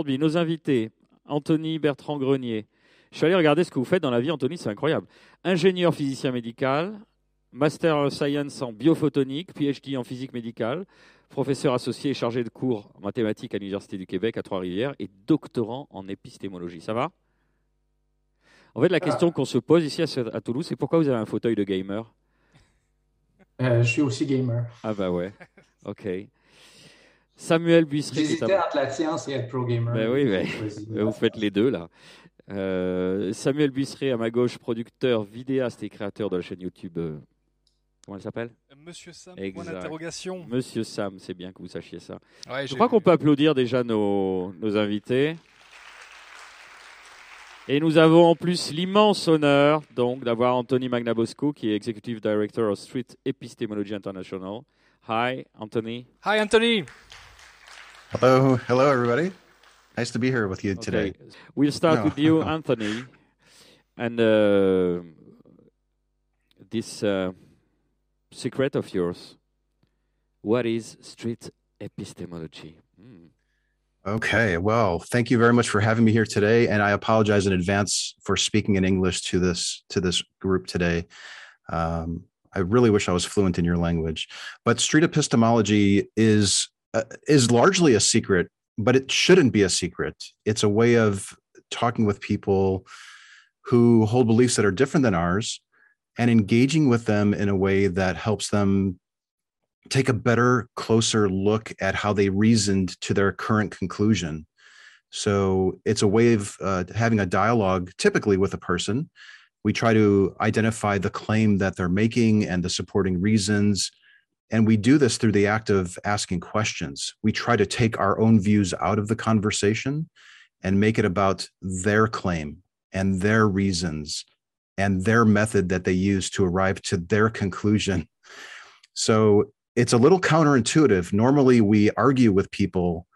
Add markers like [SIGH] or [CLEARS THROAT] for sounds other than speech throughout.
aujourd'hui, nos invités, Anthony Bertrand Grenier. Je suis allé regarder ce que vous faites dans la vie, Anthony, c'est incroyable. Ingénieur physicien médical, Master of Science en biophotonique, PhD en physique médicale, professeur associé et chargé de cours en mathématiques à l'Université du Québec à Trois-Rivières et doctorant en épistémologie. Ça va? En fait, la question qu'on se pose ici à Toulouse, c'est pourquoi vous avez un fauteuil de gamer? Euh, Je suis aussi gamer. Ah bah ouais, ok. Samuel Buisseret. J'hésitais entre la science et être pro gamer. Ben oui, mais vous faites les deux là. Euh, Samuel Buisseret à ma gauche, producteur, vidéaste et créateur de la chaîne YouTube. Euh, comment elle s'appelle? Monsieur Sam, point d'interrogation. Monsieur Sam, c'est bien que vous sachiez ça. Je crois qu'on peut applaudir déjà nos, nos invités. Et nous avons en plus l'immense honneur donc d'avoir Anthony Magnabosco, qui est Executive Director of Street Epistemology International. Hi, Anthony. Hi, Anthony. Hello, hello, everybody. Nice to be here with you today. We'll start no. with you, [LAUGHS] Anthony, and uh, this uh, secret of yours. What is street epistemology? Mm. Okay, well, thank you very much for having me here today, and I apologize in advance for speaking in English to this to this group today. Um, I really wish I was fluent in your language, but street epistemology is uh, is largely a secret, but it shouldn't be a secret. It's a way of talking with people who hold beliefs that are different than ours and engaging with them in a way that helps them take a better, closer look at how they reasoned to their current conclusion. So it's a way of uh, having a dialogue, typically with a person. We try to identify the claim that they're making and the supporting reasons and we do this through the act of asking questions. We try to take our own views out of the conversation and make it about their claim and their reasons and their method that they use to arrive to their conclusion. [LAUGHS] So it's a little counterintuitive. Normally, we argue with people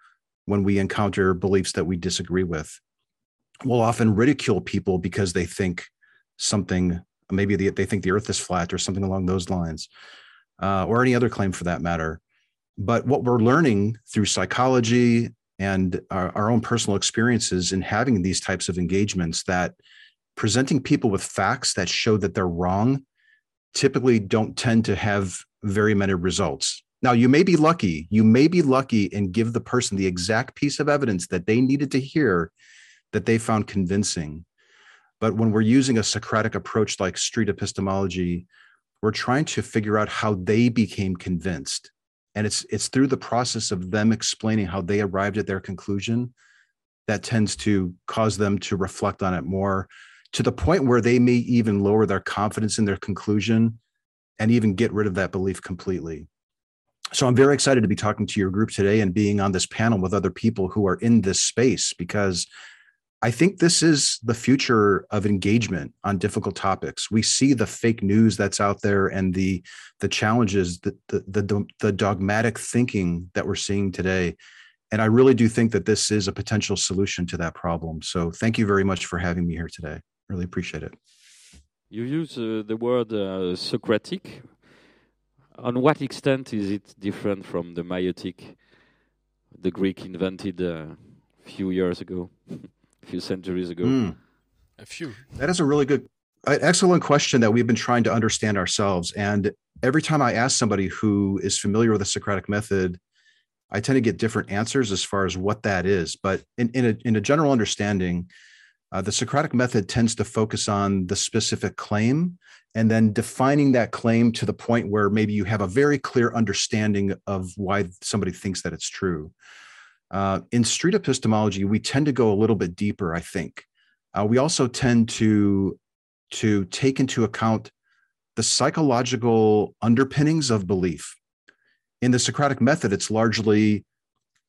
when we encounter beliefs that we disagree with. We'll often ridicule people because they think something, maybe they, they think the earth is flat or something along those lines uh, or any other claim for that matter. But what we're learning through psychology and our, our own personal experiences in having these types of engagements that presenting people with facts that show that they're wrong typically don't tend to have very many results. Now, you may be lucky. You may be lucky and give the person the exact piece of evidence that they needed to hear that they found convincing. But when we're using a Socratic approach like street epistemology, we're trying to figure out how they became convinced. And it's it's through the process of them explaining how they arrived at their conclusion that tends to cause them to reflect on it more to the point where they may even lower their confidence in their conclusion and even get rid of that belief completely. So i'm very excited to be talking to your group today and being on this panel with other people who are in this space because I think this is the future of engagement on difficult topics. We see the fake news that's out there and the the challenges, the the the, the dogmatic thinking that we're seeing today. And I really do think that this is a potential solution to that problem. So thank you very much for having me here today. Really appreciate it. You use uh, the word uh, Socratic. On what extent is it different from the maieutic the Greek invented uh, a few years ago? [LAUGHS] a few centuries ago? Mm. A few. That is a really good, excellent question that we've been trying to understand ourselves. And every time I ask somebody who is familiar with the Socratic method, I tend to get different answers as far as what that is. But in, in, a, in a general understanding, uh, the Socratic method tends to focus on the specific claim and then defining that claim to the point where maybe you have a very clear understanding of why somebody thinks that it's true. Uh, in street epistemology, we tend to go a little bit deeper, I think. Uh, we also tend to, to take into account the psychological underpinnings of belief. In the Socratic method, it's largely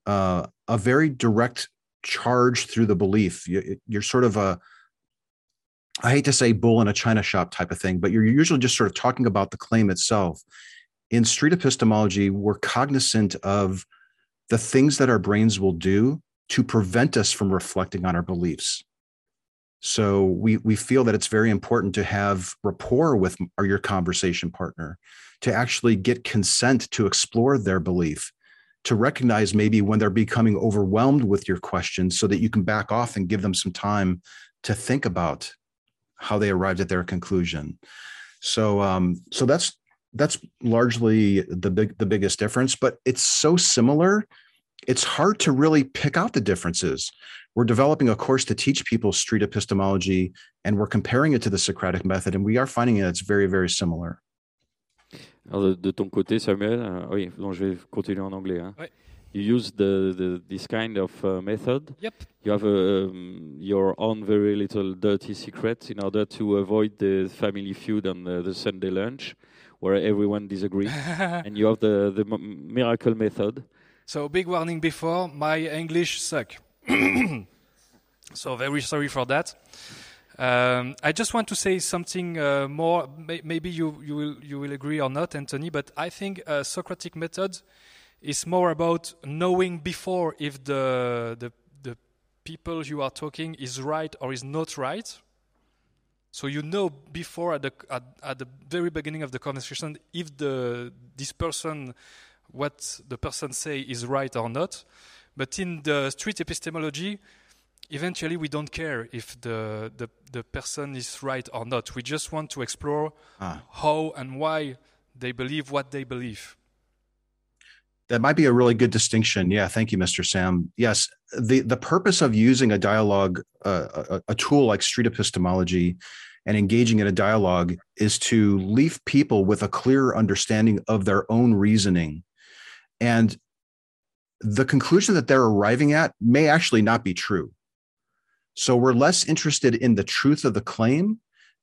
uh, a very direct charge through the belief. You, you're sort of a, I hate to say bull in a china shop type of thing, but you're usually just sort of talking about the claim itself. In street epistemology, we're cognizant of the things that our brains will do to prevent us from reflecting on our beliefs. So we we feel that it's very important to have rapport with our, your conversation partner, to actually get consent to explore their belief, to recognize maybe when they're becoming overwhelmed with your questions so that you can back off and give them some time to think about how they arrived at their conclusion. So um, so that's that's largely the big the biggest difference, but it's so similar. It's hard to really pick out the differences. We're developing a course to teach people street epistemology, and we're comparing it to the Socratic method, and we are finding that it's very, very similar. Alors de, de ton côté, Samuel, euh, oui, donc je vais continuer en anglais. Hein. Ouais. You use the, the, this kind of uh, method. Yep. You have um, your own very little dirty secret in order to avoid the family feud on the, the Sunday lunch, where everyone disagrees. [LAUGHS] and you have the, the m- miracle method. So big warning before, my English suck. [COUGHS] so very sorry for that. Um, I just want to say something uh, more. May- maybe you, you will you will agree or not, Anthony. But I think uh, Socratic method is more about knowing before if the the the people you are talking is right or is not right. So you know before at the at, at the very beginning of the conversation if the this person what the person say is right or not. But in the street epistemology, eventually we don't care if the, the, the person is right or not. We just want to explore Ah. how and why they believe what they believe. That might be a really good distinction. Yeah, thank you, Mr. Sam. Yes, the the purpose of using a dialogue, uh, a, a tool like street epistemology, and engaging in a dialogue is to leave people with a clearer understanding of their own reasoning, and the conclusion that they're arriving at may actually not be true. So we're less interested in the truth of the claim,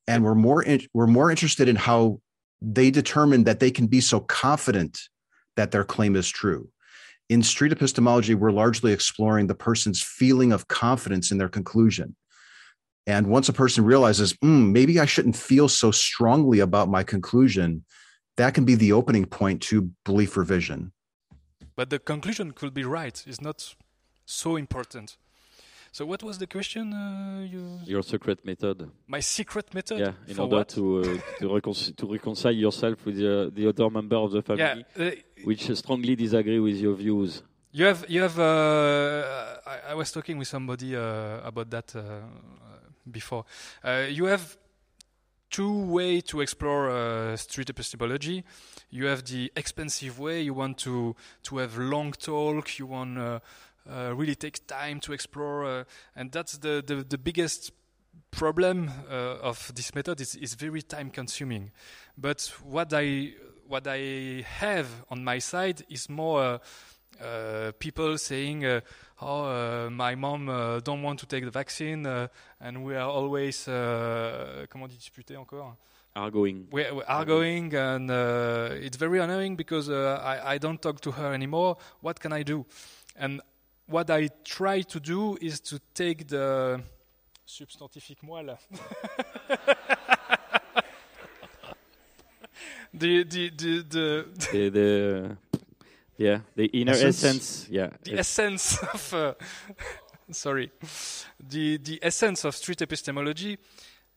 and we're more in, we're more interested in how they determine that they can be so confident that their claim is true. In street epistemology, we're largely exploring the person's feeling of confidence in their conclusion. And once a person realizes, "Hmm, maybe I shouldn't feel so strongly about my conclusion, that can be the opening point to belief revision. But the conclusion could be right. It's not so important. So what was the question? Uh, you... Your secret method. My secret method? Yeah, in For order what? to uh, [LAUGHS] to, recon- to reconcile yourself with the, the other member of the family, Yeah, uh, which strongly disagree with your views. You have, you have. Uh, I, I was talking with somebody uh, about that uh, before. Uh, you have two way to explore uh, street epistemology. You have the expensive way. You want to to have long talk. You want uh, uh, really take time to explore, uh, and that's the the, the biggest problem uh, of this method is, is very time consuming but what i what i have on my side is more uh, uh, people saying, uh, "Oh, uh, my mom uh, don't want to take the vaccine, uh, and we are always uh, comment dit disputer encore? Arguing. We are going, and uh, it's very annoying because uh, I I don't talk to her anymore. What can I do? And what I try to do is to take the substantifique moelle. [LAUGHS] the the the the, the, the yeah the inner Essence? essence, yeah the essence of uh, [LAUGHS] sorry the the essence of street epistemology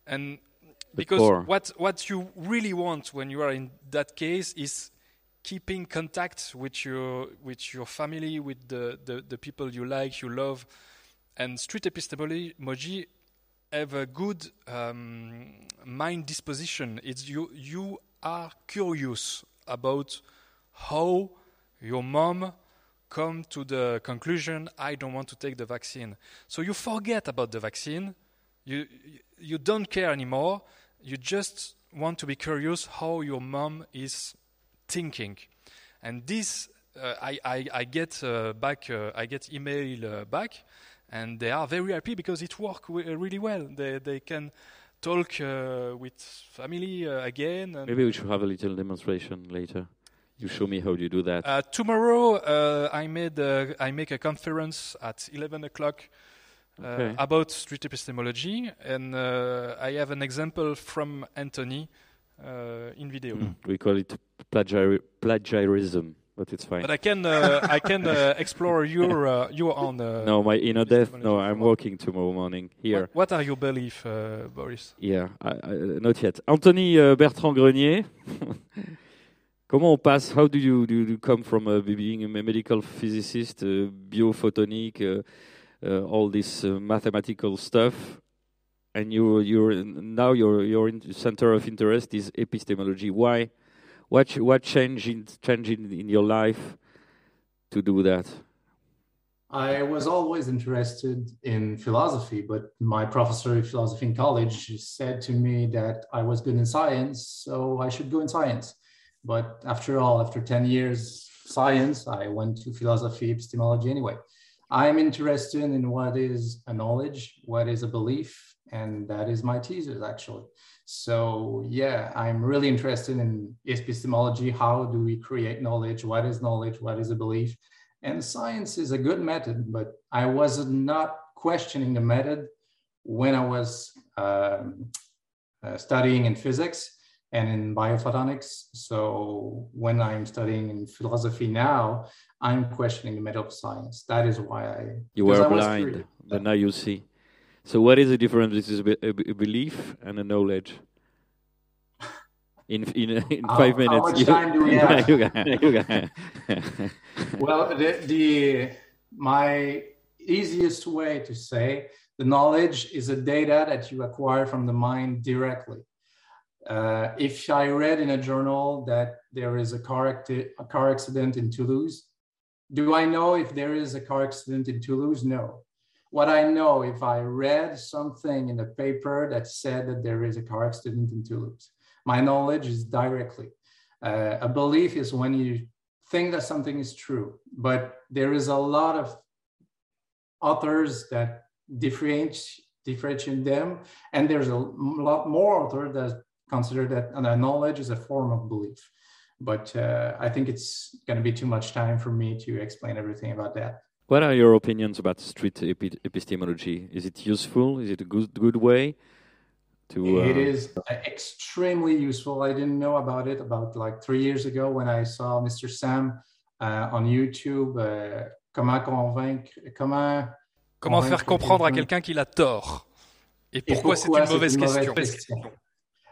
and The because core. what what you really want when you are in that case is keeping contact with your with your family with the, the, the people you like you love and street epistemology have a good um, mind disposition it's you you are curious about how your mom come to the conclusion I don't want to take the vaccine. So you forget about the vaccine. You you don't care anymore. You just want to be curious how your mom is thinking. And this uh, I, I I get uh, back uh, I get email uh, back and they are very happy because it works really well. They they can talk uh, with family uh, again and maybe we should have a little demonstration later. You show me how you do that. Uh, tomorrow, uh, I made uh, I make a conference at 11 o'clock uh, Okay. about street epistemology, and uh, I have an example from Anthony uh, in video. Mm. We call it plagiar- plagiarism, but it's fine. But I can uh, I can uh, explore your [LAUGHS] uh, your own. Uh, no, my inner death. No, I'm working tomorrow morning here. What, what are your beliefs, uh, Boris? Yeah, I, I, not yet. Anthony uh, Bertrand Grenier. [LAUGHS] Comment on passe? How do you do you come from uh, being a medical physicist, uh, biophotonic, uh, uh, all this uh, mathematical stuff, and you you're now your your center of interest is epistemology. Why? What what change in change in, in your life to do that? I was always interested in philosophy, but my professor of philosophy in college said to me that I was good in science, so I should go in science. But after all, after 10 years science, I went to philosophy, epistemology anyway. I'm interested in what is a knowledge, what is a belief, and that is my thesis actually. So yeah, I'm really interested in epistemology. How do we create knowledge? What is knowledge? What is a belief? And science is a good method, but I was not questioning the method when I was um, uh, studying in physics and in biophotonics. So when I'm studying in philosophy now, I'm questioning the method of science. That is why I You were I blind, but now you see. So what is the difference between a, a belief and a knowledge? In in in How- five how minutes. much time do we [LAUGHS] have? you got- you got- [LAUGHS] well the, the my easiest way to say the knowledge is a data that you acquire from the mind directly uh, if i read in a journal that there is a car, acti- a car accident in toulouse do i know if there is a car accident in toulouse no what i know if i read something in a paper that said that there is a car accident in toulouse my knowledge is directly uh, a belief is when you think that something is true, but there is a lot of authors that differentiate differentiate them, and there's a lot more authors that consider that knowledge is a form of belief. But uh, I think it's going to be too much time for me to explain everything about that. What are your opinions about street epi- epistemology? Is it useful? Is it a good good way to? It uh, is extremely useful. I didn't know about it about like three years ago when I saw Mr. Sam uh, on YouTube. Uh, comment convaincre, comment Comment convaincre faire comprendre à quelqu'un quelqu'un qu'il a tort Et Et pourquoi c'est une mauvaise question question.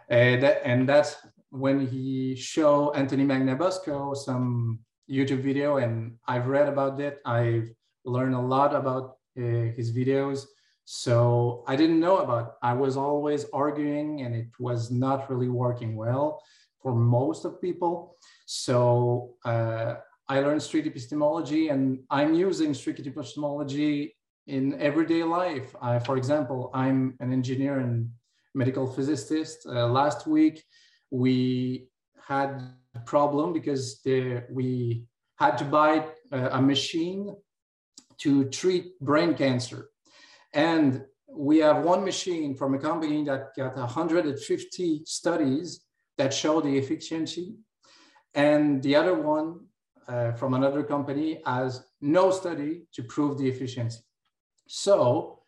And, that, and that's when he showed Anthony Magnabosco some YouTube video, and I've read about it. I've learned a lot about uh, his videos. So I didn't know about. I was always arguing, and it was not really working well for most of people. So uh, I learned street epistemology, and I'm using street epistemology in everyday life. I, for example, I'm an engineer and medical physicist. Uh, last week, we had a problem because we had to buy uh, a machine to treat brain cancer. And we have one machine from a company that got 150 studies that show the efficiency. And the other one uh, from another company has no study to prove the efficiency. So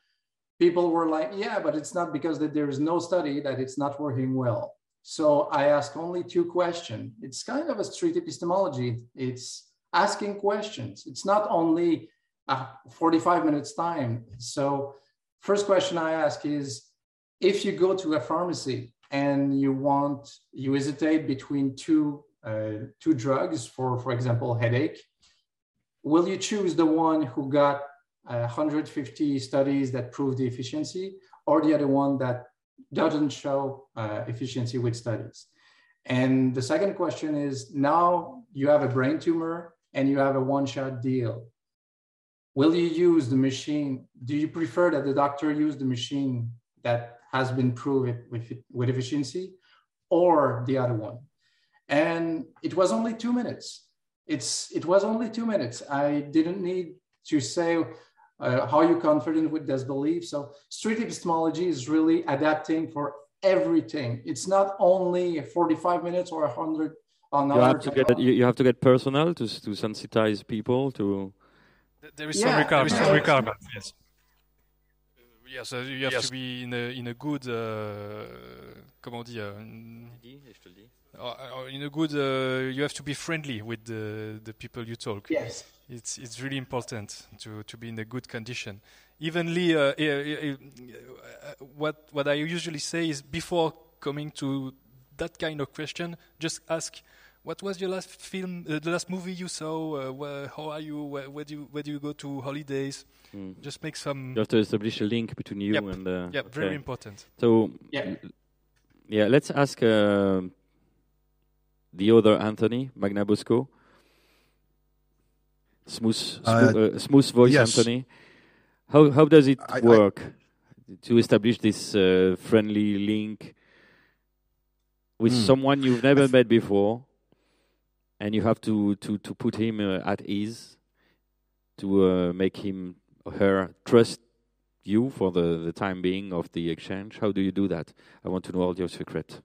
people were like, yeah, but it's not because that there is no study that it's not working well. So I ask only two questions. It's kind of a street epistemology. It's asking questions. It's not only uh, 45 minutes time. So first question I ask is, if you go to a pharmacy and you want, you hesitate between two, uh, two drugs for, for example, headache, will you choose the one who got 150 studies that prove the efficiency or the other one that doesn't show uh, efficiency with studies. And the second question is now you have a brain tumor and you have a one shot deal. Will you use the machine? Do you prefer that the doctor use the machine that has been proven with, with efficiency or the other one? And it was only two minutes. It's, it was only two minutes. I didn't need to say uh, how you confident with this belief. So street epistemology is really adapting for everything. It's not only 45 minutes or 100 an you have to get you, you have to get personal to to sensitize people to. There is Yeah, some requirement. there is some some requirement. Yes. Yes, uh, you have to be in a in a good. Uh, comment on dit uh, in- a good. Uh, you have to be friendly with the the people you talk. Yes. It's it's really important to, to be in a good condition. Evenly, uh, uh, uh, uh, what what I usually say is before coming to that kind of question, just ask what was your last film, uh, the last movie you saw? Uh, where, how are you? Where, where, do you? Where do you go to holidays? Mm. Just make some. You have to establish a link between you Yep. and. Uh, yeah, very important. So Yeah. yeah, let's ask uh, the other Anthony Magnabosco. Smooth, smooth, Uh, uh, smooth voice, yes. Anthony. How how does it I- I- work to establish this uh, friendly link with Hmm. someone you've never met before, and you have to to to put him uh, at ease to uh, make him or her trust you for the, the time being of the exchange? How do you do that? I want to know all your secret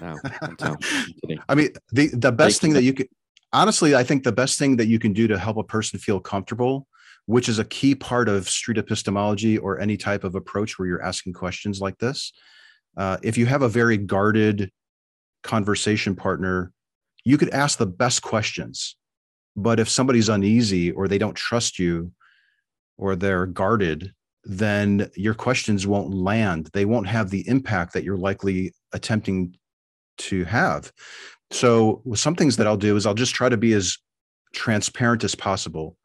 now. [LAUGHS] I mean, the the best thing that you can honestly, I think the best thing that you can do to help a person feel comfortable, which is a key part of street epistemology or any type of approach where you're asking questions like this. Uh, if you have a very guarded conversation partner, you could ask the best questions. But if somebody's uneasy or they don't trust you or they're guarded, then your questions won't land. They won't have the impact that you're likely attempting to have. So, some things that I'll do is I'll just try to be as transparent as possible.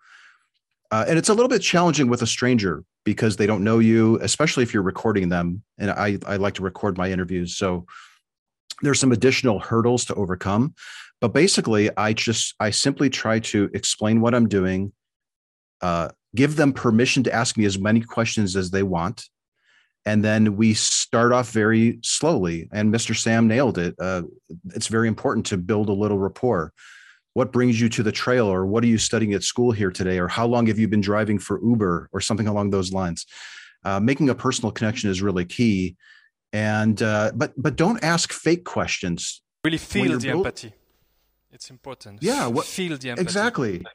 Uh, and it's a little bit challenging with a stranger because they don't know you, especially if you're recording them. And I, I like to record my interviews. So, there's some additional hurdles to overcome. But basically, I just, I simply try to explain what I'm doing, uh, give them permission to ask me as many questions as they want. And then we start off very slowly. And mr sam nailed it. Uh, it's very important to build a little rapport. What brings you to the trail? Or what are you studying at school here today? Or how long have you been driving for uber? Or something along those lines. Uh, making a personal connection is really key. And uh, but but don't ask fake questions. Really feel the build- empathy. It's important. Yeah, what- feel the empathy. exactly.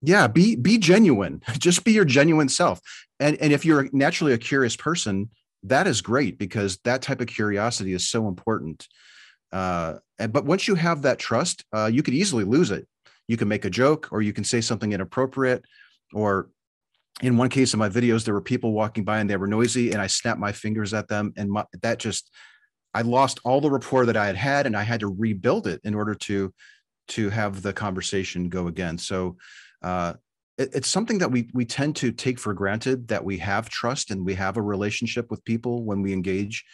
Yeah be be genuine. [LAUGHS] Just be your genuine self. And and if you're naturally a curious person that is great because that type of curiosity is so important. Uh and, but once you have that trust uh you could easily lose it. You can make a joke or you can say something inappropriate or in one case of my videos there were people walking by and they were noisy and i snapped my fingers at them and my, that just i lost all the rapport that i had had and i had to rebuild it in order to to have the conversation go again so uh, it, it's something that we we tend to take for granted that we have trust and we have a relationship with people when we engage,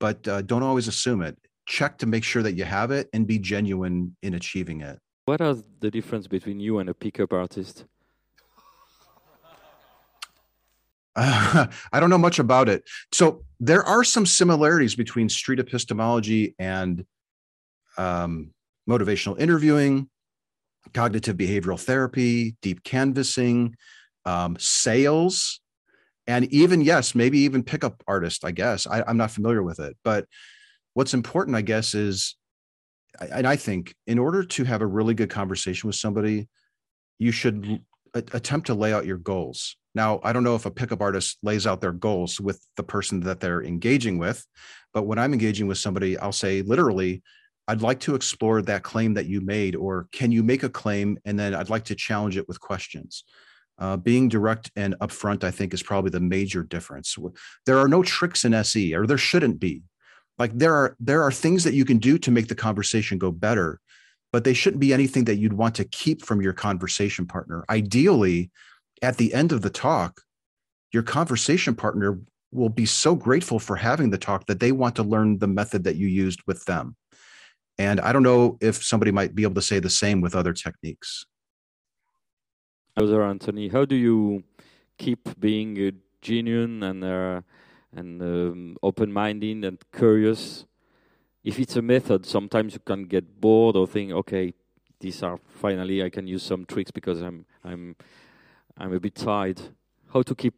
but uh, don't always assume it. Check to make sure that you have it and be genuine in achieving it. What are the difference between you and a pickup artist? Uh, [LAUGHS] I don't know much about it. So there are some similarities between street epistemology and um, motivational interviewing, cognitive behavioral therapy, deep canvassing, um, sales, and even yes, maybe even pickup artist. I guess I, I'm not familiar with it, but what's important, I guess, is, and I think in order to have a really good conversation with somebody, you should attempt to lay out your goals. Now, I don't know if a pickup artist lays out their goals with the person that they're engaging with, but when I'm engaging with somebody, I'll say literally, I'd like to explore that claim that you made, or can you make a claim? And then I'd like to challenge it with questions. Uh, being direct and upfront, I think, is probably the major difference. There are no tricks in SE, or there shouldn't be. Like there are there are things that you can do to make the conversation go better, but they shouldn't be anything that you'd want to keep from your conversation partner. Ideally, at the end of the talk, your conversation partner will be so grateful for having the talk that they want to learn the method that you used with them. And I don't know if somebody might be able to say the same with other techniques. Other Anthony, how do you keep being uh, genuine and uh, and um, open-minded and curious? If it's a method, sometimes you can get bored or think, okay, these are finally I can use some tricks because I'm I'm I'm a bit tired. How to keep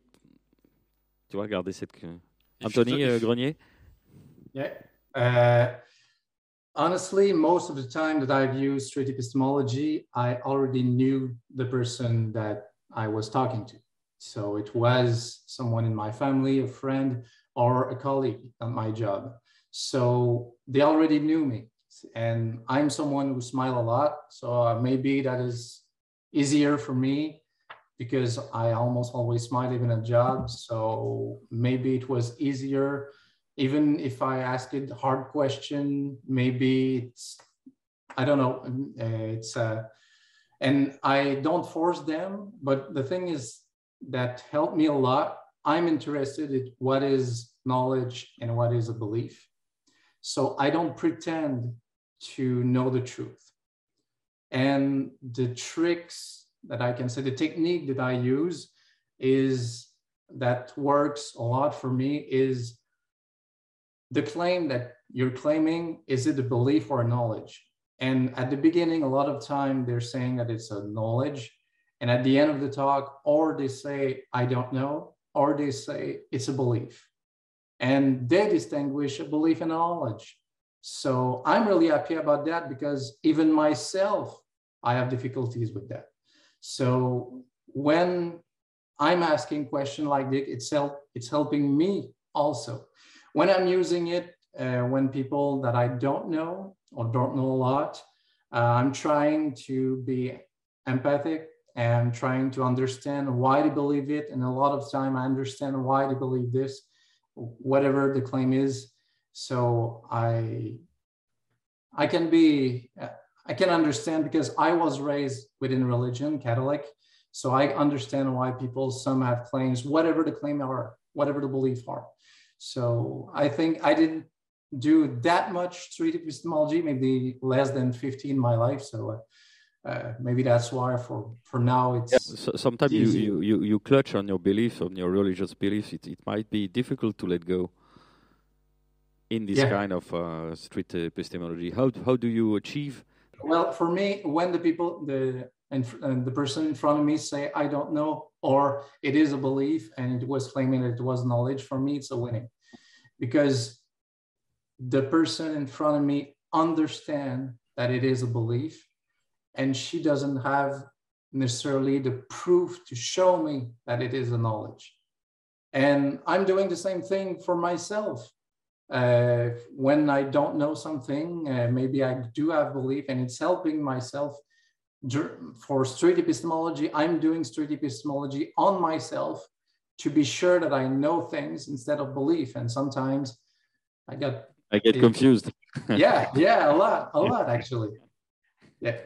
Tu vas regarder cette If you Anthony do- euh, Grenier Yeah. Uh, honestly, most of the time that I've used street epistemology, I already knew the person that I was talking to. So it was someone in my family, a friend, or a colleague at my job. So they already knew me. And I'm someone who smile a lot. So maybe that is easier for me because I almost always smile even at jobs. So maybe it was easier even if I ask it hard question, maybe it's I don't know. Uh, it's uh, and I don't force them. But the thing is that helped me a lot. I'm interested in what is knowledge and what is a belief. So I don't pretend to know the truth. And the tricks that I can say, the technique that I use is that works a lot for me is the claim that you're claiming is it a belief or a knowledge? And at the beginning, a lot of time they're saying that it's a knowledge. And at the end of the talk, or they say, I don't know, or they say it's a belief. And they distinguish a belief and knowledge. So I'm really happy about that because even myself, I have difficulties with that. So when I'm asking question like this, it's, help, it's helping me also. When I'm using it, uh, when people that I don't know or don't know a lot, uh, I'm trying to be empathic and trying to understand why they believe it. And a lot of time I understand why they believe this, whatever the claim is. So I, I can be, I can understand because I was raised within religion, Catholic. So I understand why people, some have claims, whatever the claim are, whatever the belief are. So I think I didn't do that much street epistemology, maybe less than 15 in my life. So uh, uh, maybe that's why for, for now it's. Yeah. So, sometimes you, you, you, you clutch on your beliefs, on your religious beliefs. It, it might be difficult to let go in this yeah. kind of uh, street epistemology. How, how do you achieve? Well, for me, when the people, the and, and, the person in front of me say i don't know or it is a belief and it was claiming that it was knowledge for me it's a winning. Because the person in front of me understand that it is a belief and she doesn't have necessarily the proof to show me that it is a knowledge. And i'm doing the same thing for myself. Uh, when i don't know something uh, maybe i do have belief and it's helping myself for street epistemology i'm doing street epistemology on myself to be sure that i know things instead of belief and sometimes i get I get confused. [LAUGHS] yeah, yeah, a lot, a lot actually. Yeah.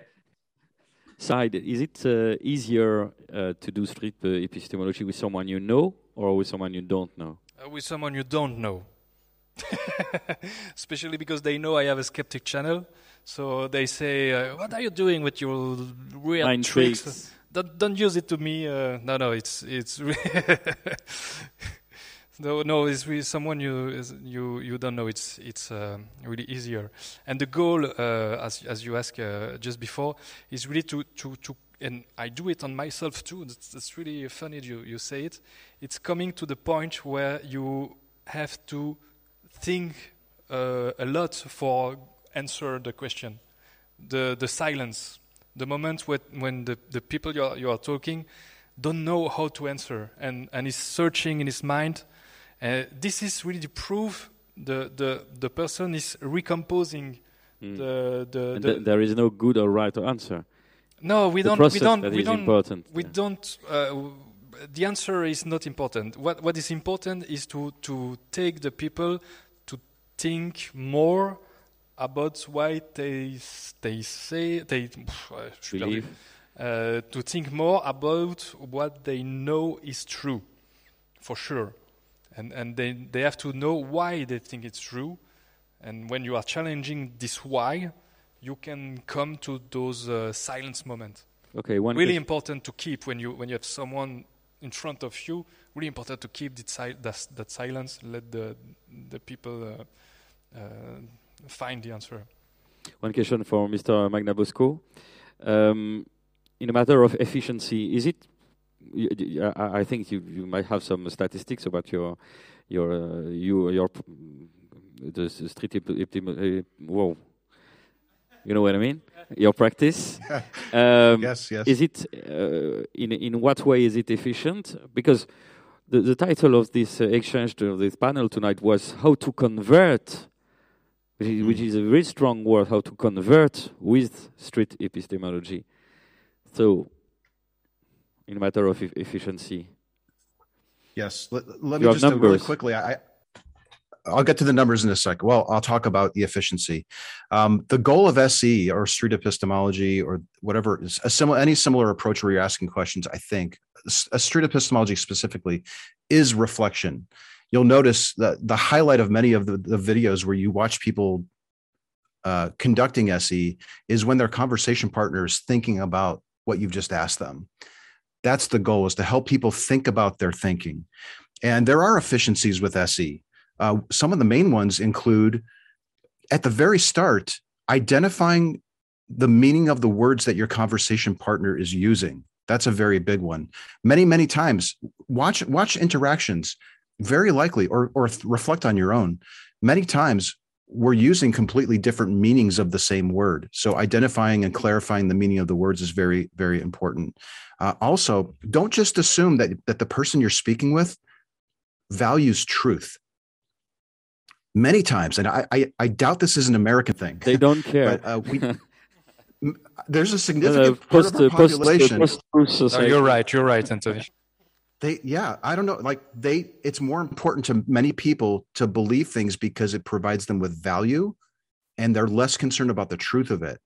Side, is it uh, easier uh, to do street uh, epistemology with someone you know or with someone you don't know? Uh, with someone you don't know. [LAUGHS] Especially because they know I have a skeptic channel. So they say, uh, What are you doing with your weird tricks? tricks? Don't, don't use it to me. Uh, no, no, it's, it's [LAUGHS] No, no, it's with someone you you you don't know. It's it's uh, really easier. And the goal, uh, as as you asked uh, just before, is really to to to. And I do it on myself too. That's, that's really funny. You you say it. It's coming to the point where you have to think uh, a lot for answer the question. The the silence, the moment when when the the people you are, you are talking don't know how to answer and and is searching in his mind uh, this is really the proof the, the, the person is recomposing mm. the, the, the th there is no good or right answer. No, we the don't. We don't. we don't. Important. We yeah. don't. Uh, the answer is not important. What what is important is to to take the people to think more about why they they say they believe. Uh, to think more about what they know is true, for sure. And and they they have to know why they think it's true. And when you are challenging this why you can come to those uh, silence moments. Okay one really important to keep when you when you have someone in front of you really important to keep that, that, that silence let the the people uh, uh, find the answer. One question for mr magnabosco. Um, in a matter of efficiency is it I think you, you might have some statistics about your your uh, you your the street uh, whoa. You know what I mean? Your practice? [LAUGHS] Um, yes yes. is it uh, in in what way is it efficient? Because the, the title of this uh, exchange of this panel tonight was how to convert which is, which is a very strong word how to convert with street epistemology so in a matter of e efficiency? Yes. Let, let me just really quickly. I I'll get to the numbers in a sec. Well, I'll talk about the efficiency. Um, the goal of SE or street epistemology or whatever is a similar any similar approach where you're asking questions. I think a street epistemology specifically is reflection. You'll notice that the highlight of many of the, the videos where you watch people uh, conducting SE is when their conversation partner is thinking about what you've just asked them. That's the goal is to help people think about their thinking. And there are efficiencies with SE. Uh, some of the main ones include at the very start, identifying the meaning of the words that your conversation partner is using. That's a very big one. Many, many times, watch watch interactions. Very likely, or or reflect on your own. Many times, we're using completely different meanings of the same word. So identifying and clarifying the meaning of the words is very, very important. Uh, also, don't just assume that that the person you're speaking with values truth. Many times, and I, I, I doubt this is an American thing. They don't [LAUGHS] care. But, uh, we, [LAUGHS] there's a significant uh, post, part of our population. Post, post, no, you're right. You're right, Anthony. They, yeah, I don't know. Like they, it's more important to many people to believe things because it provides them with value, and they're less concerned about the truth of it.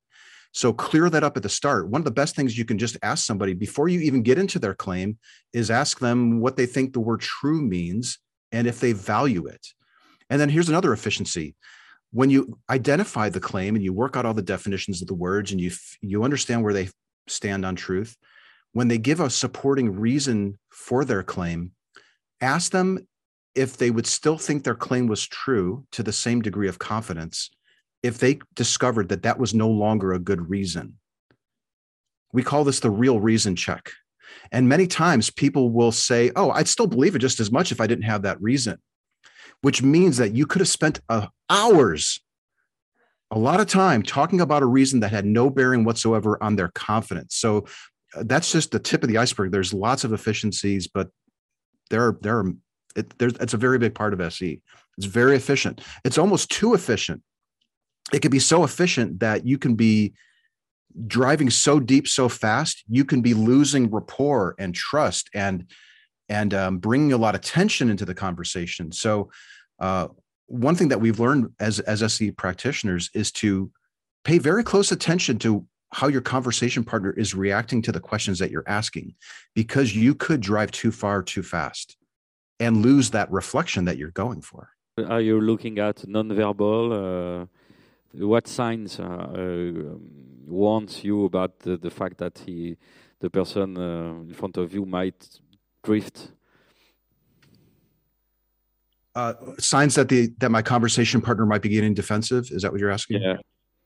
So clear that up at the start. One of the best things you can just ask somebody before you even get into their claim is ask them what they think the word true means and if they value it. And then here's another efficiency. When you identify the claim and you work out all the definitions of the words and you you understand where they stand on truth, when they give a supporting reason for their claim, ask them if they would still think their claim was true to the same degree of confidence if they discovered that that was no longer a good reason. We call this the real reason check. And many times people will say, Oh, I'd still believe it just as much if I didn't have that reason, which means that you could have spent uh, hours, a lot of time talking about a reason that had no bearing whatsoever on their confidence. So that's just the tip of the iceberg. There's lots of efficiencies, but there are, there are, it, there's, it's a very big part of SE. It's very efficient. It's almost too efficient it can be so efficient that you can be driving so deep so fast you can be losing rapport and trust and and um, bringing a lot of tension into the conversation so uh, one thing that we've learned as as SE practitioners is to pay very close attention to how your conversation partner is reacting to the questions that you're asking because you could drive too far too fast and lose that reflection that you're going for are you looking at nonverbal uh what signs uh, um, warns you about the, the, fact that he, the person uh, in front of you might drift? Uh, signs that the that my conversation partner might be getting defensive. Is that what you're asking? Yeah.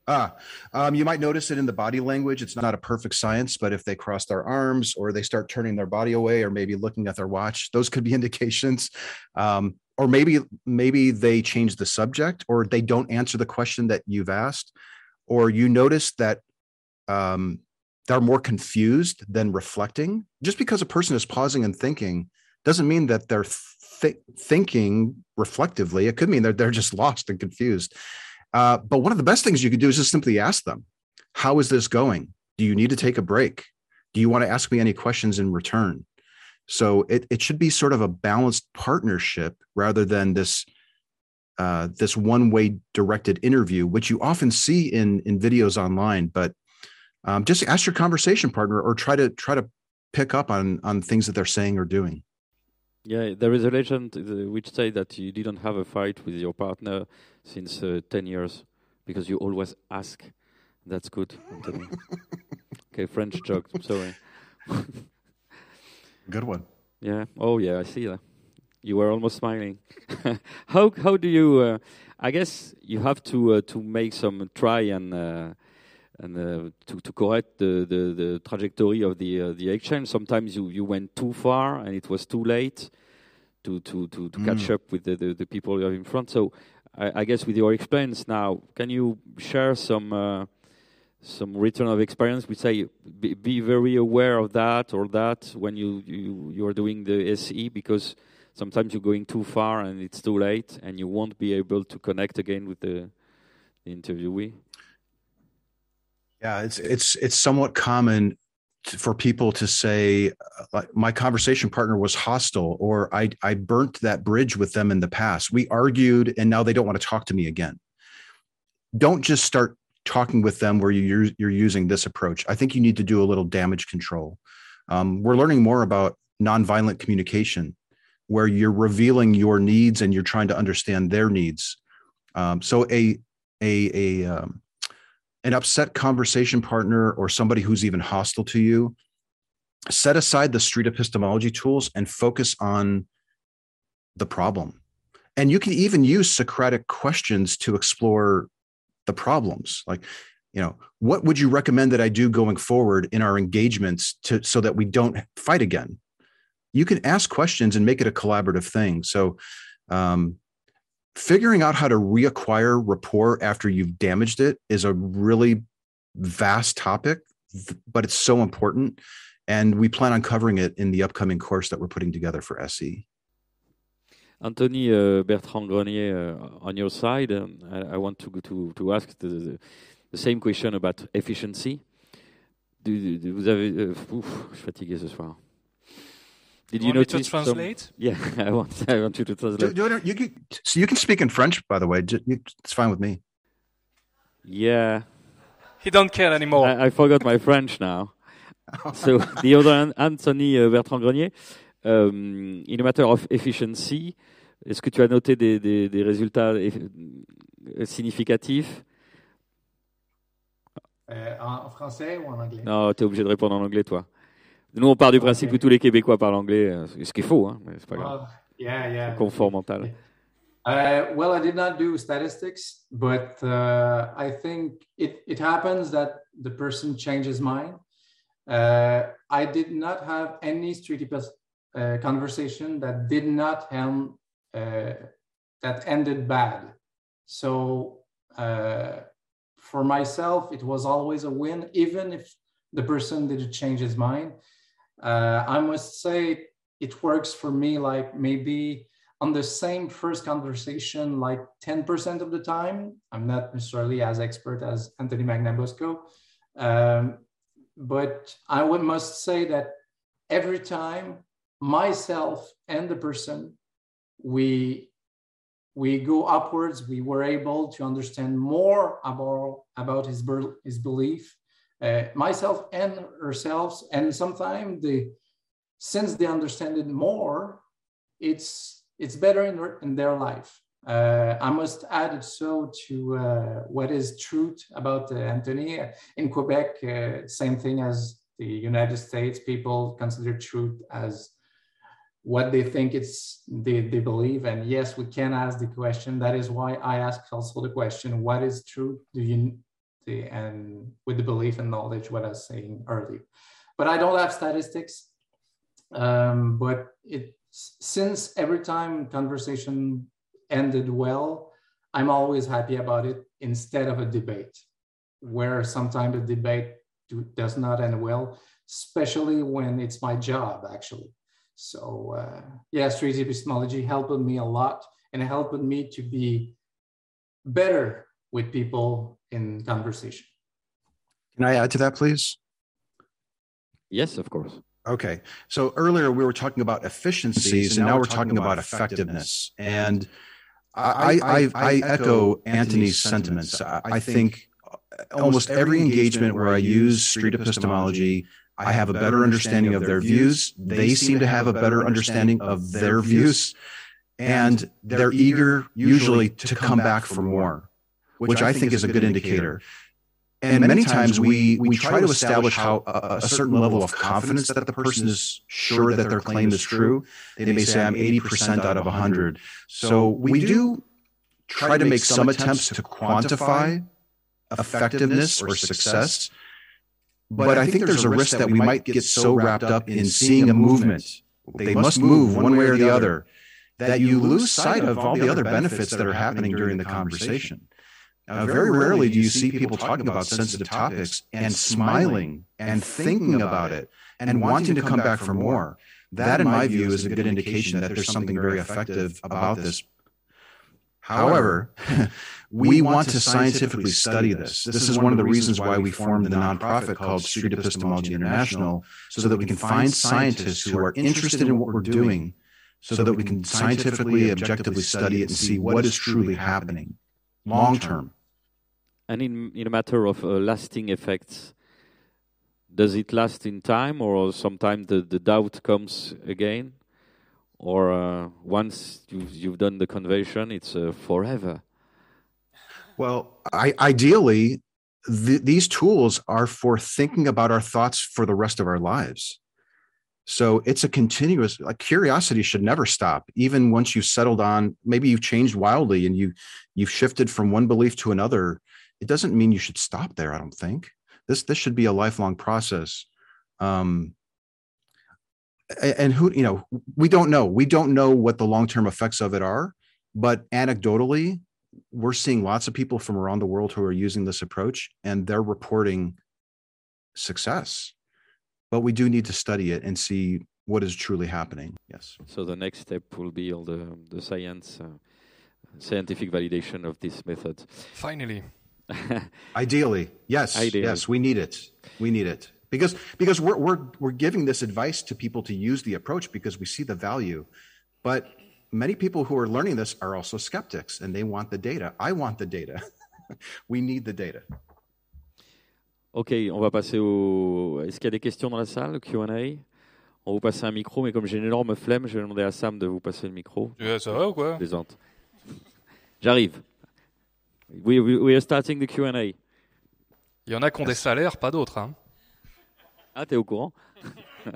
Ah, um, you might notice it in the body language. It's not a perfect science, but if they cross their arms or they start turning their body away or maybe looking at their watch, those could be [LAUGHS] indications. Um, or maybe maybe they change the subject or they don't answer the question that you've asked or you notice that um, they're more confused than reflecting just because a person is pausing and thinking doesn't mean that they're th- thinking reflectively it could mean that they're just [LAUGHS] lost and confused uh, but one of the best things you could do is just simply ask them how is this going do you need to take a break do you want to ask me any questions in return so it, it should be sort of a balanced partnership rather than this uh, this one way directed interview, which you often see in in videos online. But um, just ask your conversation partner or try to try to pick up on on things that they're saying or doing. Yeah, there is a legend uh, which say that you didn't have a fight with your partner since uh, ten years because you always ask. That's good, Anthony. [LAUGHS] okay, French joke. Sorry. [LAUGHS] Good one. Yeah. Oh, yeah. I see that. You were almost smiling. [LAUGHS] how how do you? Uh, I guess you have to uh, to make some try and uh, and uh, to to correct the, the, the trajectory of the uh, the exchange. Sometimes you, you went too far and it was too late to to to, to mm. catch up with the, the, the, people you have in front. So I, I, guess with your experience now, can you share some? Uh, some return of experience we say be, be, very aware of that or that when you, you you're doing the SE because sometimes you're going too far and it's too late and you won't be able to connect again with the, the interviewee yeah it's it's it's somewhat common for people to say uh, my conversation partner was hostile or I, I burnt that bridge with them in the past. We argued and now they don't want to talk to me again. Don't just start talking with them where you're, you're using this approach. I think you need to do a little damage control. Um, we're learning more about nonviolent communication where you're revealing your needs and you're trying to understand their needs. Um, so a a a um, an upset conversation partner or somebody who's even hostile to you, set aside the street epistemology tools and focus on the problem. And you can even use Socratic questions to explore the problems. Like, you know, what would you recommend that I do going forward in our engagements to so that we don't fight again? You can ask questions and make it a collaborative thing. So, um, figuring out how to reacquire rapport after you've damaged it is a really vast topic, but it's so important. And we plan on covering it in the upcoming course that we're putting together for SE. Anthony uh, Bertrand Grenier, uh, on your side, um, I, I, want to, to, to ask the, the, same question about efficiency. Du, du, vous avez, ouf, je suis fatigué ce soir. Did you, you notice? To translate? Some, yeah, [LAUGHS] I want. I want you to translate. Do, do you can, so you can speak in French, by the way. It's fine with me. Yeah. He don't care anymore. I, I forgot my French now. [LAUGHS] so the other Anthony uh, Bertrand Grenier, um, in a matter of efficiency, est-ce que tu as noté des, des, des résultats significatifs euh, en français ou en anglais Non, tu es obligé de répondre en anglais, toi. Nous, on part du principe okay. que tous les Québécois parlent anglais, euh, ce qui est faux, hein, mais c'est pas well. Yeah, yeah. Confort mental. Uh, well, I did not do statistics, but uh, I think it, it happens that the person changes mind. Uh, I did not have any street uh, conversation that did not end, uh, that ended bad. So uh, for myself, it was always a win, even if the person didn't change his mind. Uh, I must say it works for me like maybe on the same first conversation like 10% of the time. I'm not necessarily as expert as Anthony Magnabosco, um, but I would must say that every time myself and the person, we we go upwards, we were able to understand more about, about his, his belief uh, myself and ourselves. And sometimes the since they understand it more, it's it's better in, in their life. Uh, I must add it so to uh, what is truth about uh, Anthony. In Quebec, uh, same thing as the United States, people consider truth as what they think it's they, they believe and yes we can ask the question that is why i ask also the question what is truth do you the, and with the belief and knowledge, what I was saying earlier. But I don't have statistics. Um, but it since every time conversation ended well, I'm always happy about it instead of a debate, where sometimes the debate do, does not end well, especially when it's my job actually. So uh, yeah, street epistemology helped me a lot and helped me to be better with people in conversation. Can I add to that, please? Yes, of course. Okay. So earlier we were talking about efficiencies, and now we're talking about effectiveness. And I, I, I echo Anthony's sentiments. I think almost every engagement where I use street epistemology, I have a better understanding of their views. They seem to have a better understanding of their views. And they're eager, usually, to come back for more which I think is a good indicator. And many times we we try to establish how a, a, certain level of confidence that the person is sure that their claim is true. They may say I'm 80% out of 100. So we do try to make some attempts to quantify effectiveness or success. But I think there's a risk that we might get so wrapped up in seeing a movement. They must move one way or the other that you lose sight of all the other benefits that are happening during the conversation. Uh, very rarely do you see people talking about sensitive topics and smiling and thinking about it and wanting to come back for more. That, in my view, is a good indication that there's something very effective about this. However, [LAUGHS] we want to scientifically study this. This is one of the reasons why we formed the nonprofit called Street Epistemology International, so that we can find scientists who are interested in what we're doing, so that we can scientifically, objectively study it and see what is truly happening long term. And in, in a matter of uh, lasting effects, does it last in time or sometimes the, the doubt comes again? Or uh, once you've, you've done the conversion, it's uh, forever? Well, I, ideally, th- these tools are for thinking about our thoughts for the rest of our lives. So it's a continuous like curiosity should never stop. Even once you've settled on, maybe you've changed wildly and you you've shifted from one belief to another. It doesn't mean you should stop there. I don't think. This this should be a lifelong process. Um, and who you know we don't know. We don't know what the long term effects of it are but anecdotally we're seeing lots of people from around the world who are using this approach and they're reporting success. But we do need to study it and see what is truly happening. Yes. So the next step will be all the the science uh, scientific validation of this method. Finally [LAUGHS] ideally yes ideally. yes we need it we need it because because we're we're we're giving this advice to people to use the approach because we see the value but many people who are learning this are also skeptics and they want the data i want the data [LAUGHS] we need the data Ok, on va passer au. Est-ce qu'il y a des questions dans la salle, Q&A On va vous passer un micro, mais comme j'ai une énorme flemme, je vais demander à Sam de vous passer le micro. Yeah, ça va ou quoi Plaisante. J'arrive. We, we, we, are starting the Q&A. Il y en a qui ont des salaires, pas d'autres. Hein. Ah, t'es au courant [LAUGHS]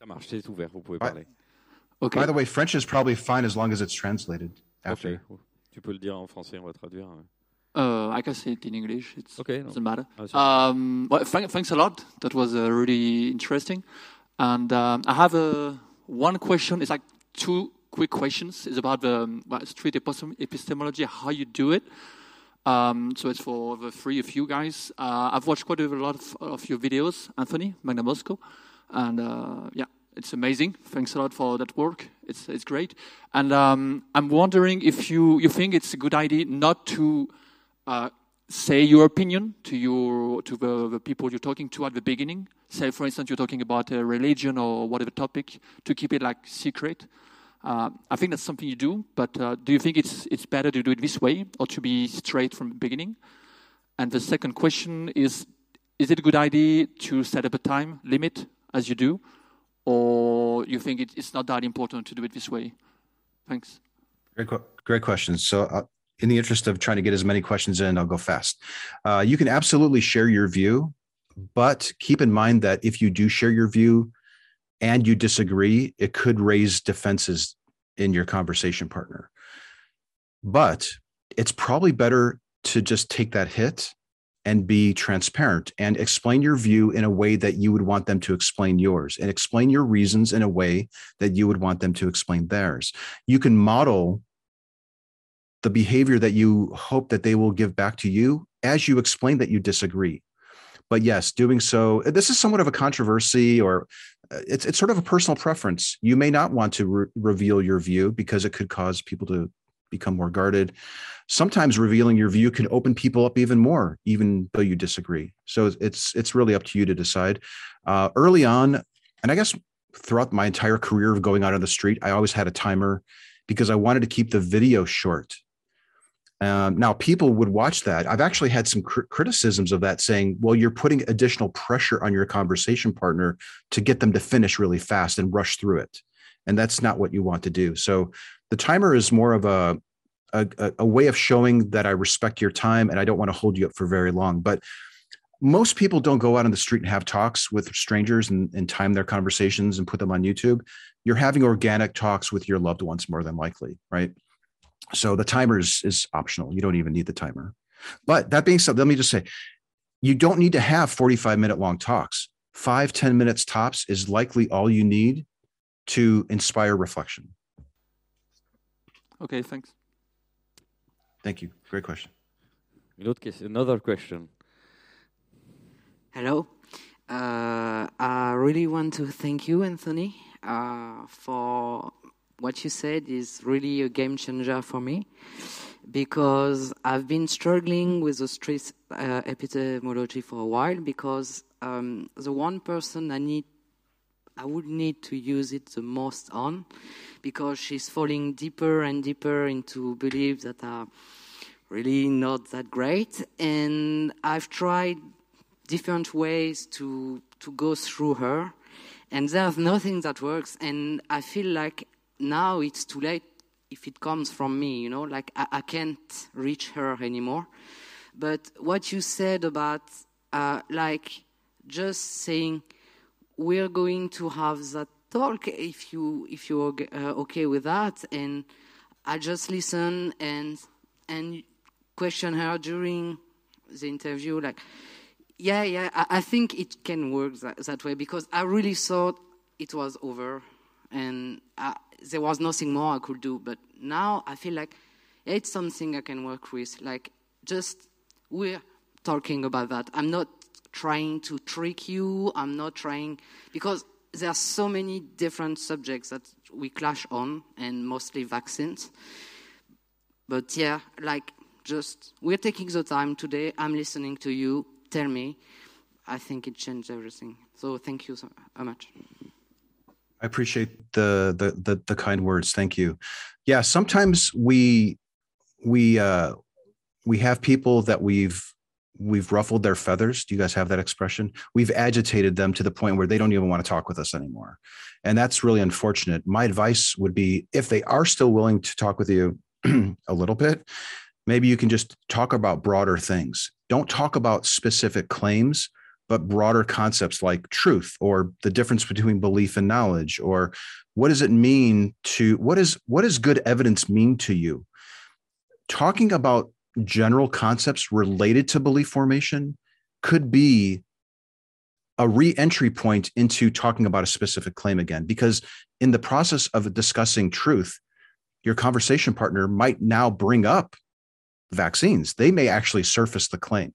Ça marche, c'est ouvert, vous pouvez parler. Okay. By the way, French is probably fine as long as it's translated after. Okay. Tu peux le dire en français, on va traduire. Uh, I can say it in English. It okay, doesn't no. matter. Um, well, th thanks a lot. That was uh, really interesting. And um, I have a, one question. It's like two quick questions. It's about the um, street epistemology, how you do it. Um, so it's for the three of you guys. Uh, I've watched quite a lot of, of your videos, Anthony Magnabosco, and uh, yeah, it's amazing. Thanks a lot for that work. It's it's great. And um, I'm wondering if you you think it's a good idea not to uh, say your opinion to your to the, the, people you're talking to at the beginning. Say, for instance, you're talking about a religion or whatever topic, to keep it like secret. Uh, I think that's something you do, but uh, do you think it's it's better to do it this way or to be straight from the beginning? And the second question is: Is it a good idea to set up a time limit as you do, or you think it, it's not that important to do it this way? Thanks. Great, great questions. So, uh, in the interest of trying to get as many questions in, I'll go fast. Uh, you can absolutely share your view, but keep in mind that if you do share your view and you disagree, it could raise defenses in your conversation partner. But it's probably better to just take that hit and be transparent and explain your view in a way that you would want them to explain yours and explain your reasons in a way that you would want them to explain theirs. You can model the behavior that you hope that they will give back to you as you explain that you disagree. But yes, doing so, this is somewhat of a controversy or uh, it's, it's sort of a personal preference. You may not want to re- reveal your view because it could cause people to become more guarded. Sometimes revealing your view can open people up even more even though you disagree. So it's it's really up to you to decide. Uh, early on and i guess throughout my entire career of going out on the street i always had a timer because i wanted to keep the video short um, now people would watch that i've actually had some cr- criticisms of that saying well you're putting additional pressure on your conversation partner to get them to finish really fast and rush through it and that's not what you want to do so the timer is more of a a, a way of showing that I respect your time and I don't want to hold you up for very long. But most people don't go out on the street and have talks with strangers and, and time their conversations and put them on YouTube. You're having organic talks with your loved ones more than likely, right? So the timer is, is optional. You don't even need the timer. But that being said, let me just say, you don't need to have 45 minute long talks. Five ten minutes tops is likely all you need to inspire reflection. Okay, thanks. Thank you. Great question. Another question. Hello. Uh, I really want to thank you, Anthony, uh, for what you said is really a game changer for me because I've been struggling with the street uh, epistemology for a while because um, the one person I need I would need to use it the most on because she's falling deeper and deeper into beliefs that are really not that great. And I've tried different ways to to go through her and there's nothing that works. And I feel like now it's too late if it comes from me, you know, like I, I can't reach her anymore. But what you said about uh, like just saying we're going to have that talk if you if you're uh, okay with that, and I just listen and and question her during the interview, like. Yeah, yeah, I, I think it can work that, that way because I really thought it was over and I, there was nothing more I could do. But now I feel like it's something I can work with. Like, just we're talking about that. I'm not trying to trick you. I'm not trying, because there are so many different subjects that we clash on, and mostly vaccines. But yeah, like, just we're taking the time today. I'm listening to you. Tell me. I think it changed everything. So thank you so much. I appreciate the, the the the kind words. Thank you. Yeah, sometimes we we uh we have people that we've we've ruffled their feathers. Do you guys have that expression? We've agitated them to the point where they don't even want to talk with us anymore. And that's really unfortunate. My advice would be if they are still willing to talk with you [CLEARS THROAT] a little bit, maybe you can just talk about broader things. Don't talk about specific claims but broader concepts like truth or the difference between belief and knowledge or what does it mean to what is what does good evidence mean to you? Talking about general concepts related to belief formation could be a re-entry point into talking about a specific claim again because in the process of discussing truth your conversation partner might now bring up vaccines. They may actually surface the claim.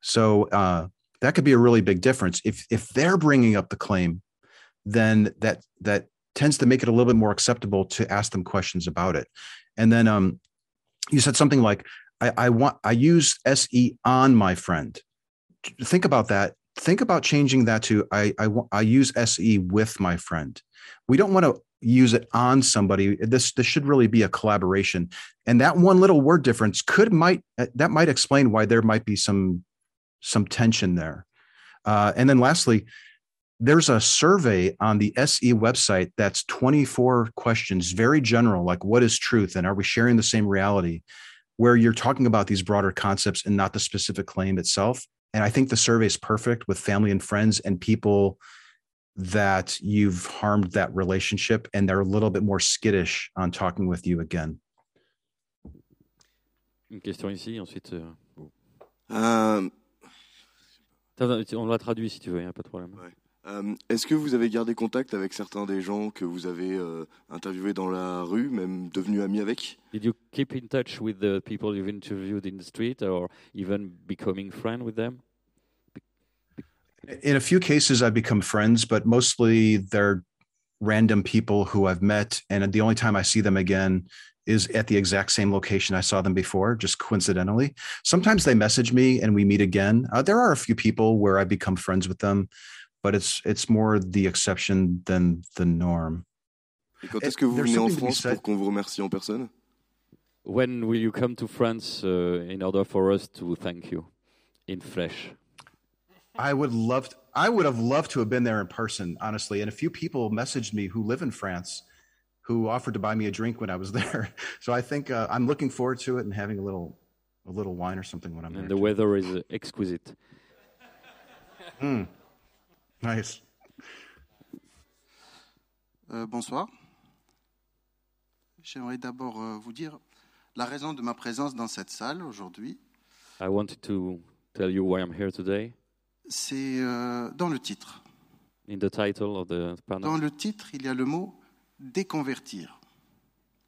So uh, that could be a really big difference. If if they're bringing up the claim, then that that tends to make it a little bit more acceptable to ask them questions about it. And then um, you said something like, I, I want I use SE on my friend. Think about that. Think about changing that to I I, I use SE with my friend. We don't want to use it on somebody. This this should really be a collaboration. And that one little word difference could might that might explain why there might be some some tension there. Uh, and then lastly, there's a survey on the SE website that's 24 questions, very general, like what is truth and are we sharing the same reality, where you're talking about these broader concepts and not the specific claim itself. And I think the survey is perfect with family and friends and people that you've harmed that relationship and they're a little bit more skittish on talking with you again. Une question ici, ensuite. Euh... Um, On l'a traduit si tu veux, il n'y a pas de problème. Ouais. Euh, Est-ce que vous avez gardé contact avec certains des gens que vous avez euh, interviewés dans la rue, même devenus amis avec? Did you keep in touch with the people you've interviewed in the street or even becoming friend with them? In a few cases, I've become friends, but mostly they're random people who I've met. And the only time I see them again is at the exact same location I saw them before, just coincidentally. Sometimes they message me and we meet again. Uh, there are a few people where I become friends with them, but it's it's more the exception than the norm. Et quand est-ce que vous venez en France pour qu'on vous remercie en personne When will you come to France uh, in order for us to thank you in flesh? I would love to, I would have loved to have been there in person, honestly. And a few people messaged me who live in France who offered to buy me a drink when I was [LAUGHS] there. So I think uh, I'm looking forward to it and having a little a little wine or something when I'm and there. the too. weather is uh, exquisite. Mm. Nice. Euh, bonsoir. J'aimerais d'abord euh, vous dire la raison de ma présence dans cette salle aujourd'hui. I wanted to tell you why I'm here today. C'est euh, dans le titre. In the title of the panel, Dans le titre, il y a le mot déconvertir.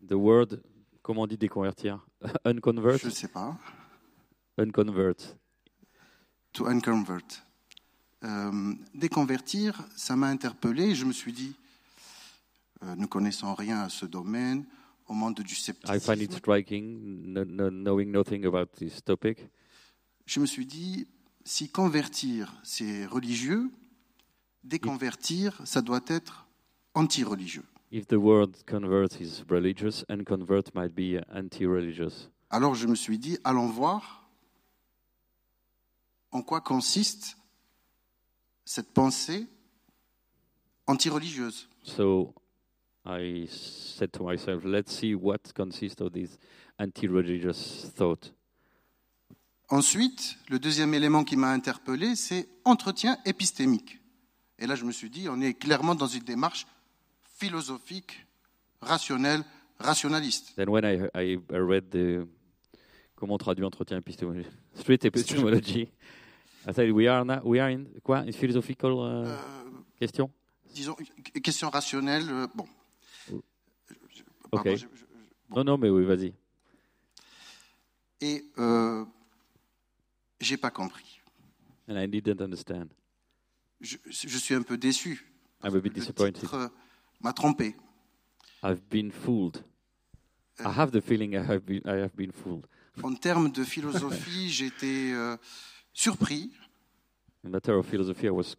the word, comment on dit déconvertir? [LAUGHS] Unconvert? Je ne sais pas. Unconvert. To unconvert. Euh, déconvertir, ça m'a interpellé je me suis dit, euh, ne connaissant rien à ce domaine, au monde du I scepticisme, find it striking, no, no, knowing nothing about this topic. je me suis dit, si convertir, c'est religieux, déconvertir, ça doit être anti-religieux. If the word convert is religious, and convert might be anti-religious. Alors je me suis dit, allons voir en quoi consiste cette pensée anti-religieuse. So I said to myself, let's see what consists of this anti-religious thought. Ensuite, le deuxième élément qui m'a interpellé, c'est entretien épistémique. Et là, je me suis dit, on est clairement dans une démarche philosophique, rationnelle, rationaliste. Then when I, I, I read the comment on traduit entretien épistémologie, street [LAUGHS] epistemology, I said we are now, we are in quoi? In philosophical uh, Euh, question? disons, question rationnelle, euh, bon. Pardon, Ok. je- je- Non non mais oui vas-y. et euh, j'ai pas compris. And I didn't understand. Je, je suis un peu déçu. I'm a bit Le disappointed. titre euh, m'a trompé. I've been fooled. I have the feeling I have been, I have been fooled. En termes de philosophie, [LAUGHS] j'étais euh, surpris In matter of philosophy, I was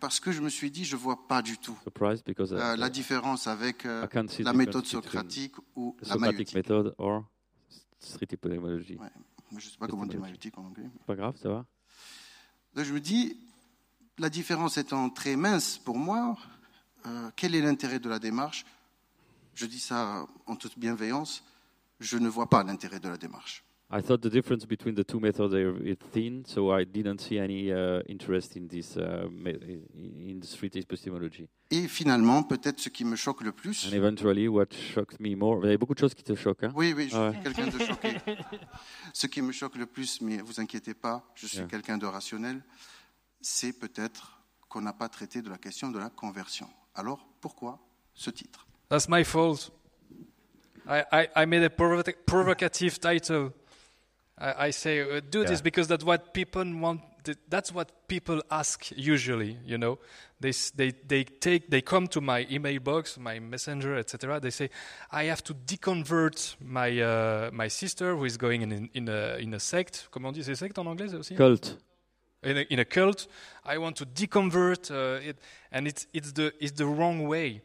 parce que je me suis dit, je vois pas du tout euh, la différence avec euh, la the méthode socratique ou la maïeutique. method or street. Ouais. Je sais pas comment dire Épistémologie. maïeutique en anglais. Pas grave, ça va. Donc je me dis, la différence étant très mince pour moi, euh, quel est l'intérêt de la démarche? Je dis ça en toute bienveillance, je ne vois pas l'intérêt de la démarche. I thought the difference between the two methods are is thin, so I didn't see any uh, interest in this uh, in the street epistemology. Et finalement, peut-être ce qui me choque le plus, And eventually, what shocked me more, il y a beaucoup de choses qui te choquent. Hein? oui, oui, je suis quelqu'un de choqué. [LAUGHS] Ce qui me choque le plus, mais vous inquiétez pas, je suis Yeah. quelqu'un de rationnel, c'est peut-être qu'on n'a pas traité de la question de la conversion. Alors, pourquoi ce titre? That's my fault. I, I, I made a provoca- provocative title. I, I say, uh, do this because that's what people want. th- That's what people ask usually. You know, they s- they they take they come to my email box, my messenger, etc. They say, I have to deconvert my uh, my sister who is going in in a in a sect. Comment on dit c'est secte en anglais aussi? Cult. In a, in a cult. I want to deconvert uh, it, and it's it's the it's the wrong way.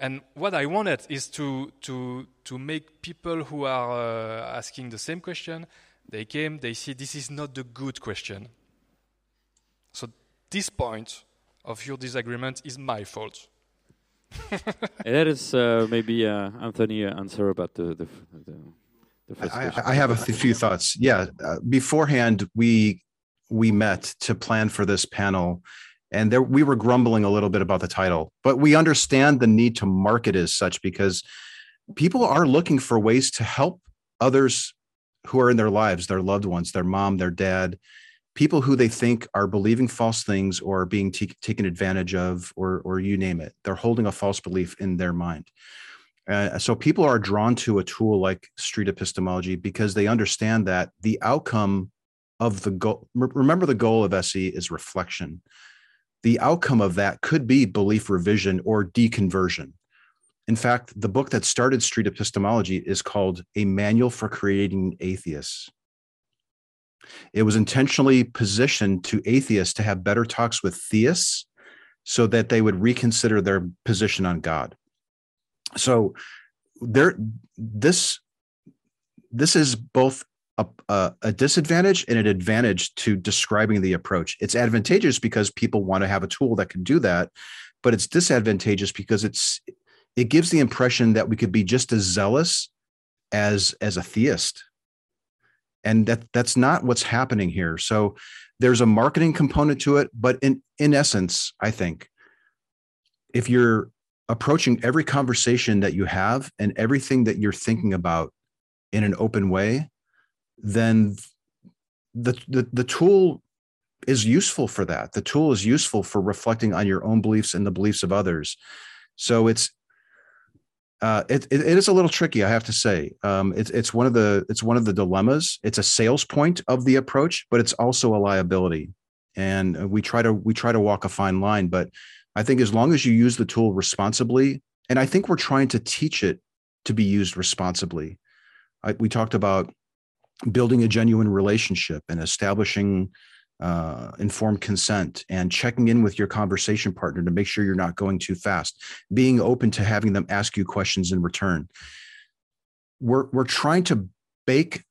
And what I wanted is to to to make people who are uh, asking the same question, they came, they see this is not the good question. So this point of your disagreement is my fault. [LAUGHS] that is uh, maybe uh, Anthony uh, answer about the the, the, the first I, question. I have a few thoughts. Yeah, uh, beforehand we we met to plan for this panel, and there we were grumbling a little bit about the title, but we understand the need to market as such because people are looking for ways to help others who are in their lives, their loved ones, their mom, their dad, people who they think are believing false things or being t- taken advantage of, or or you name it. They're holding a false belief in their mind. Uh, so people are drawn to a tool like street epistemology because they understand that the outcome of the goal remember the goal of SE is reflection. The outcome of that could be belief revision or deconversion. In fact, the book that started street epistemology is called A Manual for Creating Atheists. It was intentionally positioned to atheists to have better talks with theists so that they would reconsider their position on God so there this this is both a, a, a disadvantage and an advantage to describing the approach. It's advantageous because people want to have a tool that can do that but it's disadvantageous because it's it gives the impression that we could be just as zealous as as a theist. And that that's not what's happening here. So there's a marketing component to it but in in essence i think if you're approaching every conversation that you have and everything that you're thinking about in an open way then the, the the tool is useful for that the tool is useful for reflecting on your own beliefs and the beliefs of others so it's uh, it, it, it is a little tricky, I have to say. Um, it's it's one of the it's one of the dilemmas. It's a sales point of the approach, but it's also a liability, and we try to we try to walk a fine line. But I think as long as you use the tool responsibly and I think we're trying to teach it to be used responsibly. I, we talked about building a genuine relationship and establishing uh, informed consent and checking in with your conversation partner to make sure you're not going too fast, being open to having them ask you questions in return. We're, we're trying to bake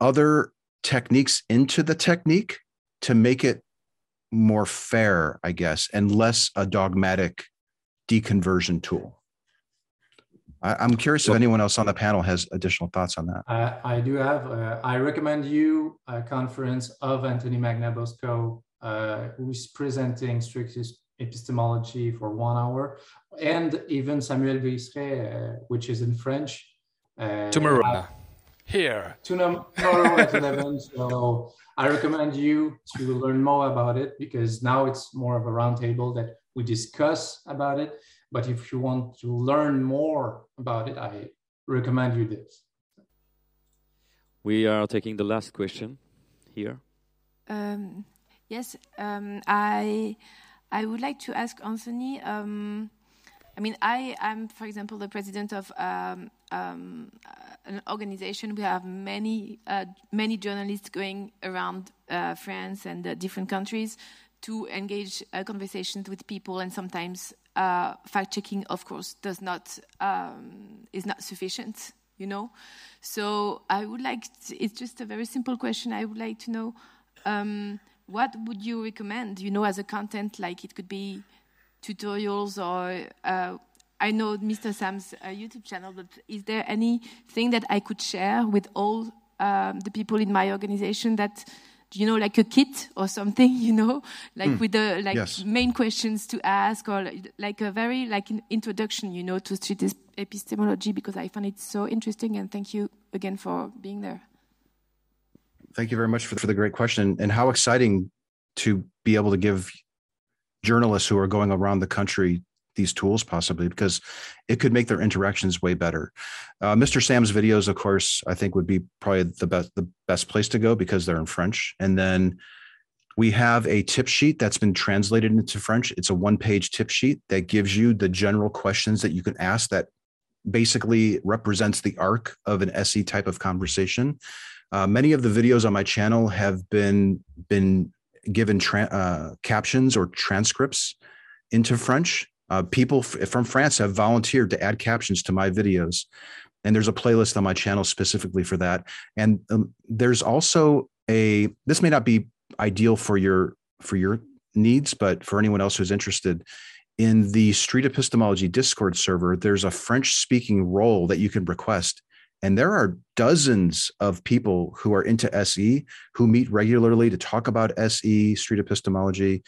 other techniques into the technique to make it more fair, I guess, and less a dogmatic deconversion tool. I, am curious if anyone else on the panel has additional thoughts on that. Uh, I do have. Uh, I recommend you a conference of Anthony Magnabosco, uh, who's presenting street epistemology for one hour, and even Samuel Buisseret, uh, which is in French. Uh, tomorrow. Here. Tomorrow at 11. [LAUGHS] So I recommend you to learn more about it because now it's more of a roundtable that we discuss about it. But if you want to learn more about it, I recommend you this. We are taking the last question here. Um, yes, um, I I would like to ask Anthony. Um, I mean, I am, for example, the president of um, um, an organization. We have many uh, many journalists going around uh, France and uh, different countries to engage uh, conversations with people, and sometimes uh, fact checking, of course, does not um, is not sufficient. You know, so I would like. To, it's just a very simple question. I would like to know um, what would you recommend? You know, as a content, like it could be tutorials or uh, I know Mr. Sam's uh, YouTube channel, but is there anything that I could share with all um, the people in my organization that you know, like a kit or something, [LAUGHS] you know, like mm. with the like yes. main questions to ask, or like a very like an introduction, you know, to street epistemology because I find it so interesting. And thank you again for being there. Thank you very much for, for the great question and how exciting to be able to give journalists who are going around the country these tools possibly because it could make their interactions way better. Uh, Mr. Sam's videos, of course, I think would be probably the best the best place to go because they're in French. And then we have a tip sheet that's been translated into French. It's a one page tip sheet that gives you the general questions that you can ask that basically represents the arc of an SE type of conversation. Uh, many of the videos on my channel have been been given tra- uh, captions or transcripts into French uh, people f- from France have volunteered to add captions to my videos, and there's a playlist on my channel specifically for that. And um, there's also a. This may not be ideal for your for your needs, but for anyone else who's interested, in the Street Epistemology Discord server, there's a French speaking role that you can request. And there are dozens of people who are into SE who meet regularly to talk about SE, street epistemology,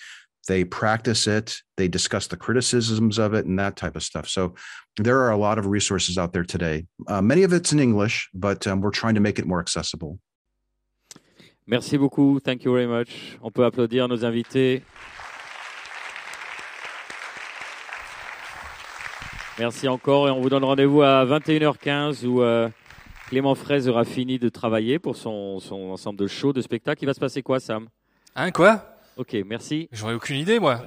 they practice it, they discuss the criticisms of it, and that type of stuff. So there are a lot of resources out there today. Uh, many of it's in English, but um, we're trying to make it more accessible. Merci beaucoup. Thank you very much. On peut applaudir nos invités. Merci encore et on vous donne rendez-vous à 21h15 où euh, Clément Fraise aura fini de travailler pour son, son ensemble de shows, de spectacles. Il va se passer quoi, Sam? Hein, quoi? Ok, merci. J'aurais aucune idée, moi.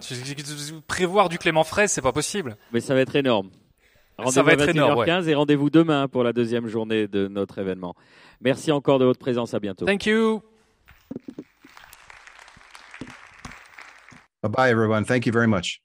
Prévoir du Clément Fraise, c'est pas possible. Mais ça va être énorme. Ça va être énorme. 15 et rendez-vous demain pour la deuxième journée de notre événement. Merci encore de votre présence. À bientôt. Thank you. Bye bye, everyone. Thank you very much.